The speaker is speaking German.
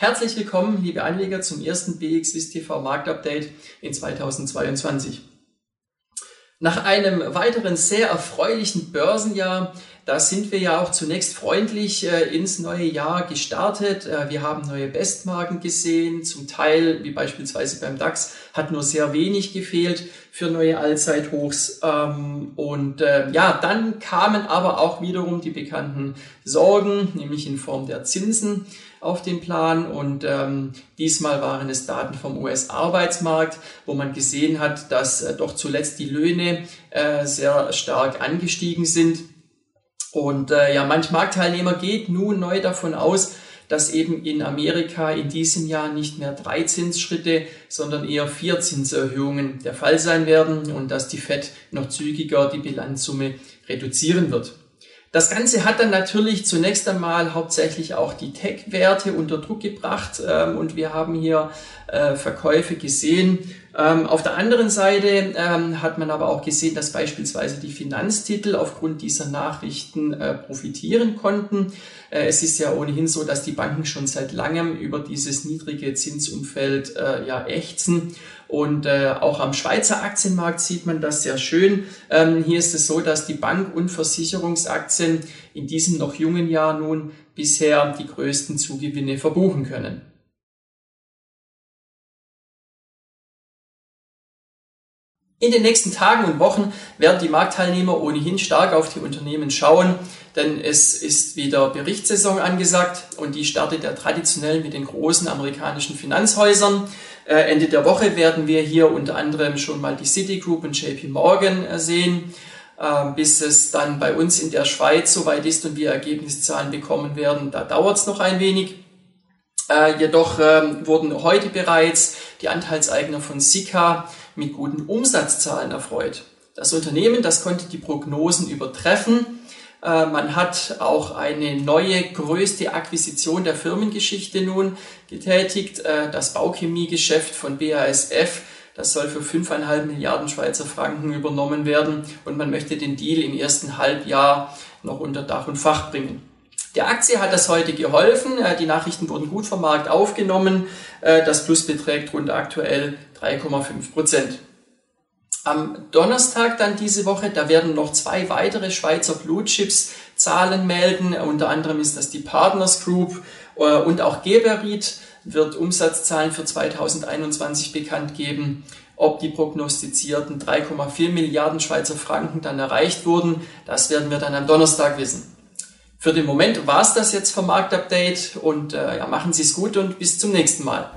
Herzlich willkommen, liebe Anleger, zum ersten BXWIS TV Marktupdate in 2022. Nach einem weiteren sehr erfreulichen Börsenjahr, da sind wir ja auch zunächst freundlich äh, ins neue Jahr gestartet. Äh, wir haben neue Bestmarken gesehen, zum Teil, wie beispielsweise beim DAX, hat nur sehr wenig gefehlt für neue Allzeithochs. Ähm, und äh, ja, dann kamen aber auch wiederum die bekannten Sorgen, nämlich in Form der Zinsen auf den Plan und ähm, diesmal waren es Daten vom US-Arbeitsmarkt, wo man gesehen hat, dass äh, doch zuletzt die Löhne äh, sehr stark angestiegen sind. Und äh, ja, manch Marktteilnehmer geht nun neu davon aus, dass eben in Amerika in diesem Jahr nicht mehr drei Zinsschritte, sondern eher vier Zinserhöhungen der Fall sein werden und dass die Fed noch zügiger die Bilanzsumme reduzieren wird. Das Ganze hat dann natürlich zunächst einmal hauptsächlich auch die Tech-Werte unter Druck gebracht ähm, und wir haben hier äh, Verkäufe gesehen. Ähm, auf der anderen Seite ähm, hat man aber auch gesehen, dass beispielsweise die Finanztitel aufgrund dieser Nachrichten äh, profitieren konnten. Äh, es ist ja ohnehin so, dass die Banken schon seit langem über dieses niedrige Zinsumfeld äh, ja ächzen und äh, auch am Schweizer Aktienmarkt sieht man das sehr schön. Ähm, hier ist es so, dass die Bank- und Versicherungsaktien in diesem noch jungen Jahr nun bisher die größten Zugewinne verbuchen können. In den nächsten Tagen und Wochen werden die Marktteilnehmer ohnehin stark auf die Unternehmen schauen, denn es ist wieder Berichtssaison angesagt und die startet ja traditionell mit den großen amerikanischen Finanzhäusern. Äh, Ende der Woche werden wir hier unter anderem schon mal die Citigroup und JP Morgan äh, sehen, äh, bis es dann bei uns in der Schweiz soweit ist und wir Ergebniszahlen bekommen werden. Da dauert es noch ein wenig. Jedoch ähm, wurden heute bereits die Anteilseigner von Sika mit guten Umsatzzahlen erfreut. Das Unternehmen, das konnte die Prognosen übertreffen. Äh, man hat auch eine neue, größte Akquisition der Firmengeschichte nun getätigt. Äh, das Bauchemiegeschäft von BASF, das soll für 5,5 Milliarden Schweizer Franken übernommen werden und man möchte den Deal im ersten Halbjahr noch unter Dach und Fach bringen. Der Aktie hat das heute geholfen. Äh, die Nachrichten wurden gut vom Markt aufgenommen. Das Plus beträgt rund aktuell 3,5 Prozent. Am Donnerstag dann diese Woche, da werden noch zwei weitere Schweizer Blue Chips Zahlen melden. Unter anderem ist das die Partners Group äh, und auch Geberit wird Umsatzzahlen für 2021 bekannt geben. Ob die prognostizierten 3,4 Milliarden Schweizer Franken dann erreicht wurden, das werden wir dann am Donnerstag wissen. Für den Moment war es das jetzt vom Marktupdate und äh, ja, machen Sie es gut und bis zum nächsten Mal.